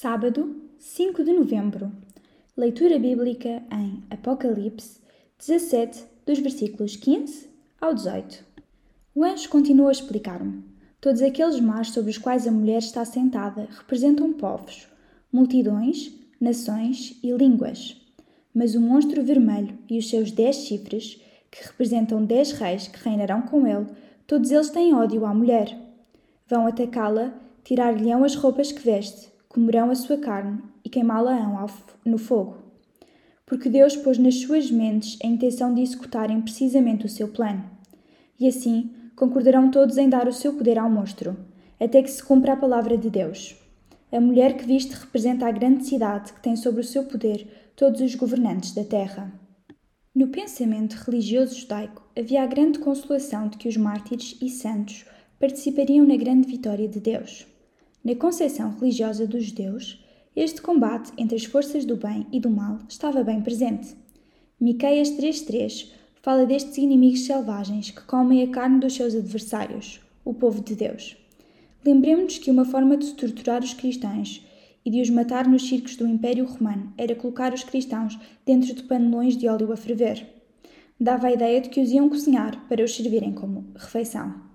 Sábado, 5 de novembro. Leitura bíblica em Apocalipse 17, dos versículos 15 ao 18. O anjo continua a explicar-me. Todos aqueles mares sobre os quais a mulher está sentada representam povos, multidões, nações e línguas. Mas o monstro vermelho e os seus dez chifres, que representam dez reis que reinarão com ele, todos eles têm ódio à mulher. Vão atacá-la, tirar-lhe-ão as roupas que veste comerão a sua carne e queimá-la-ão no fogo. Porque Deus pôs nas suas mentes a intenção de executarem precisamente o seu plano. E assim concordarão todos em dar o seu poder ao monstro, até que se cumpra a palavra de Deus. A mulher que viste representa a grande cidade que tem sobre o seu poder todos os governantes da terra. No pensamento religioso judaico havia a grande consolação de que os mártires e santos participariam na grande vitória de Deus. Na concepção religiosa dos judeus, este combate entre as forças do bem e do mal estava bem presente. Miqueias 3.3 fala destes inimigos selvagens que comem a carne dos seus adversários, o povo de Deus. Lembremos-nos que uma forma de torturar os cristãos e de os matar nos circos do Império Romano era colocar os cristãos dentro de panelões de óleo a ferver. Dava a ideia de que os iam cozinhar para os servirem como refeição.